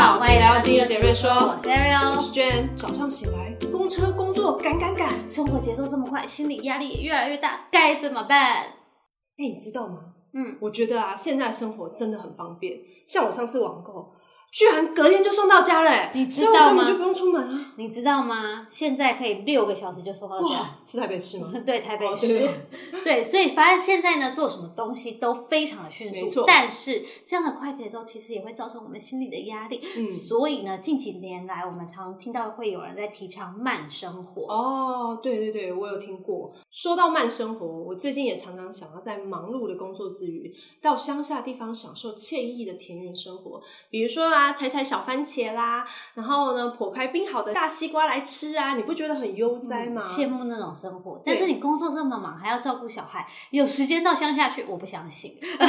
好，欢迎来到今日姐妹说，我是 Ariel，我是娟。早上醒来，公车工作赶赶赶，生活节奏这么快，心理压力也越来越大，该怎么办？哎，你知道吗？嗯，我觉得啊，现在生活真的很方便。像我上次网购。居然隔天就送到家了，你知道吗？根本就不用出门啊！你知道吗？现在可以六个小时就送到家，是台北市吗？对，台北市。对，所以发现现在呢，做什么东西都非常的迅速。但是这样的快节奏其实也会造成我们心理的压力。嗯。所以呢，近几年来，我们常听到会有人在提倡慢生活。哦，对对对，我有听过。说到慢生活，我最近也常常想要在忙碌的工作之余，到乡下地方享受惬意的田园生活。比如说啊，采采小番。茄啦，然后呢，剖开冰好的大西瓜来吃啊，你不觉得很悠哉吗？羡慕那种生活，但是你工作这么忙，还要照顾小孩，有时间到乡下去？我不相信。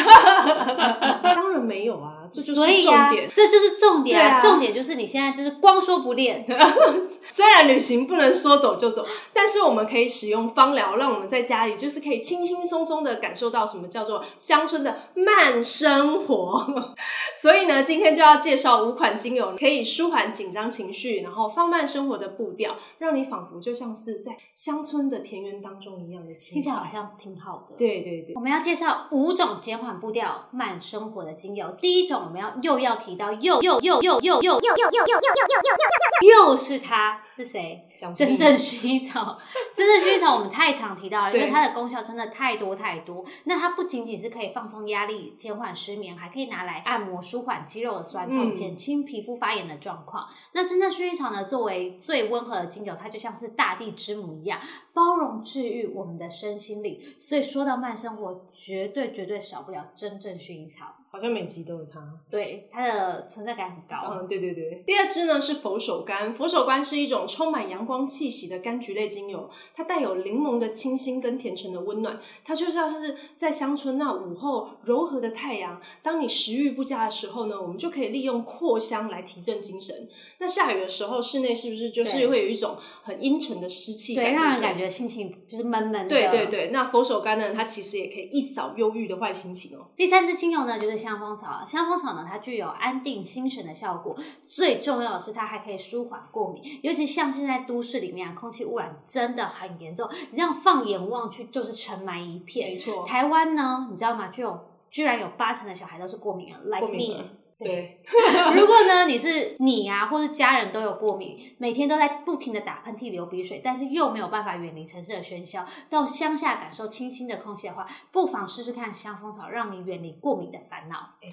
当然没有啊，这就是重点，这就是重点啊！重点就是你现在就是光说不练。虽然旅行不能说走就走，但是我们可以使用芳疗，让我们在家里就是可以轻轻松松的感受到什么叫做乡村的慢生活。所以呢，今天就要介绍五款精油。可以舒缓紧张情绪，然后放慢生活的步调，让你仿佛就像是在乡村的田园当中一样的轻听起来好像挺好的。对对对，我们要介绍五种减缓步调、慢生活的精油。第一种，我们要又要提到又又又又又又又又又又又又又又是它是谁？真正薰衣草，真正薰衣草我们太常提到了，因为它的功效真的太多太多。那它不仅仅是可以放松压力、减缓失眠，还可以拿来按摩、舒缓肌肉的酸痛、减轻皮肤发炎的状况。那真正薰衣草呢，作为最温和的精油，它就像是大地之母一样，包容治愈我们的身心灵。所以说到慢生活，绝对绝对少不了真正薰衣草。好像每集都有它，对它的存在感很高。嗯，对对对。第二支呢是佛手柑，佛手柑是一种充满阳光气息的柑橘类精油，它带有柠檬的清新跟甜橙的温暖，它就像是在乡村那午后柔和的太阳。当你食欲不佳的时候呢，我们就可以利用扩香来提振精神。那下雨的时候，室内是不是就是会有一种很阴沉的湿气感，让人感觉心情就是闷闷的。对对对，那佛手柑呢，它其实也可以一扫忧郁的坏心情哦。第三支精油呢，就是。香蜂草，香蜂草呢，它具有安定心神的效果。最重要的是，它还可以舒缓过敏。尤其像现在都市里面啊，空气污染真的很严重。你这样放眼望去，就是尘霾一片。没错。台湾呢，你知道吗？就有居然有八成的小孩都是过敏了，like me。对，如果呢，你是你啊，或者家人都有过敏，每天都在不停的打喷嚏、流鼻水，但是又没有办法远离城市的喧嚣，到乡下感受清新的空气的话，不妨试试看香蜂草，让你远离过敏的烦恼。哎，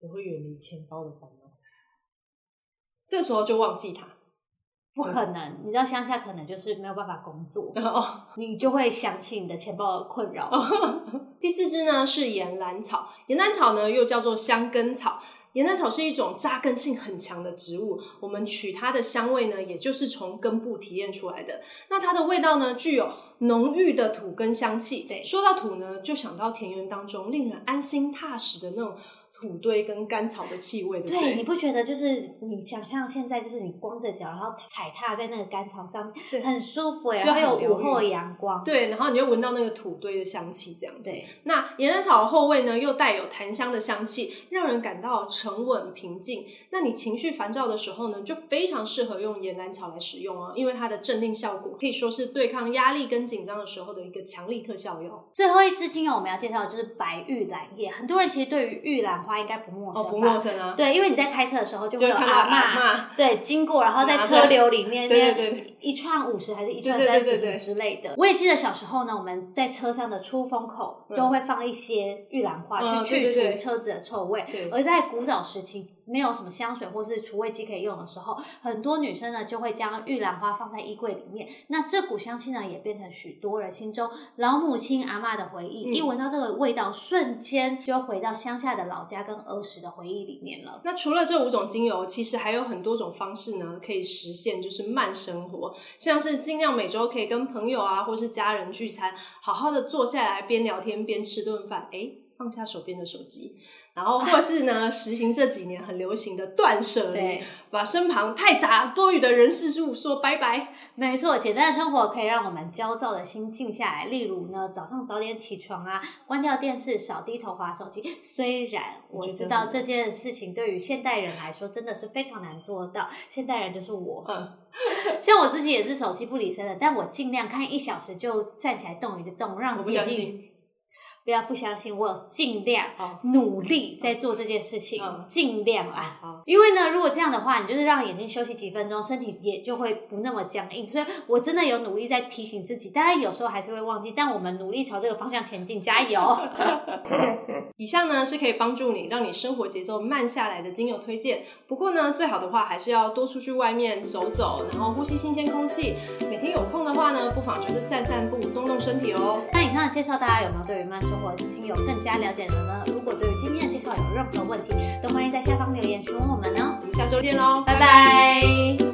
我会远离钱包的烦恼，这时候就忘记它，不可能。你知道乡下可能就是没有办法工作，哦你就会想起你的钱包的困扰。第四支呢是岩兰草，岩兰草呢又叫做香根草。岩兰草是一种扎根性很强的植物，我们取它的香味呢，也就是从根部提炼出来的。那它的味道呢，具有浓郁的土根香气。对，说到土呢，就想到田园当中令人安心踏实的那种。土堆跟干草的气味，对不对？你不觉得就是你想象现在就是你光着脚，然后踩踏在那个干草上，对，很舒服哎，还有午后阳光，对，然后你又闻到那个土堆的香气，这样子。对，那岩兰草的后味呢，又带有檀香的香气，让人感到沉稳平静。那你情绪烦躁的时候呢，就非常适合用岩兰草来使用哦，因为它的镇定效果可以说是对抗压力跟紧张的时候的一个强力特效药。最后一支精油我们要介绍的就是白玉兰叶，很多人其实对于玉兰。花应该不陌生吧？不陌生啊。对，因为你在开车的时候就会有阿妈对经过，然后在车流里面，对对对，一串五十还是一串三十之类的。我也记得小时候呢，我们在车上的出风口都会放一些玉兰花去去除车子的臭味。而在古早时期。没有什么香水或是除味剂可以用的时候，很多女生呢就会将玉兰花放在衣柜里面。那这股香气呢，也变成许多人心中老母亲阿妈的回忆。一闻到这个味道，瞬间就回到乡下的老家跟儿时的回忆里面了。那除了这五种精油，其实还有很多种方式呢，可以实现就是慢生活，像是尽量每周可以跟朋友啊或是家人聚餐，好好的坐下来边聊天边吃顿饭，哎。放下手边的手机，然后或是呢，实行这几年很流行的断舍离，把身旁太杂多余的人事物说拜拜。没错，简单的生活可以让我们焦躁的心静下来。例如呢，早上早点起床啊，关掉电视，少低头划手机。虽然我知道这件事情对于现代人来说真的是非常难做到，现代人就是我，像我自己也是手机不离身的，但我尽量看一小时就站起来动一动，让眼睛。不要不相信，我尽量努力在做这件事情，尽量啊！因为呢，如果这样的话，你就是让眼睛休息几分钟，身体也就会不那么僵硬。所以我真的有努力在提醒自己，当然有时候还是会忘记，但我们努力朝这个方向前进，加油！以上呢是可以帮助你让你生活节奏慢下来的精油推荐。不过呢，最好的话还是要多出去外面走走，然后呼吸新鲜空气。每天有空的话呢，不妨就是散散步，动动身体哦。那以上的介绍，大家有没有对于慢生活精油更加了解了呢？如果对于今天的介绍有任何问题，都欢迎在下方留言询问我们哦。我们下周见喽，拜拜。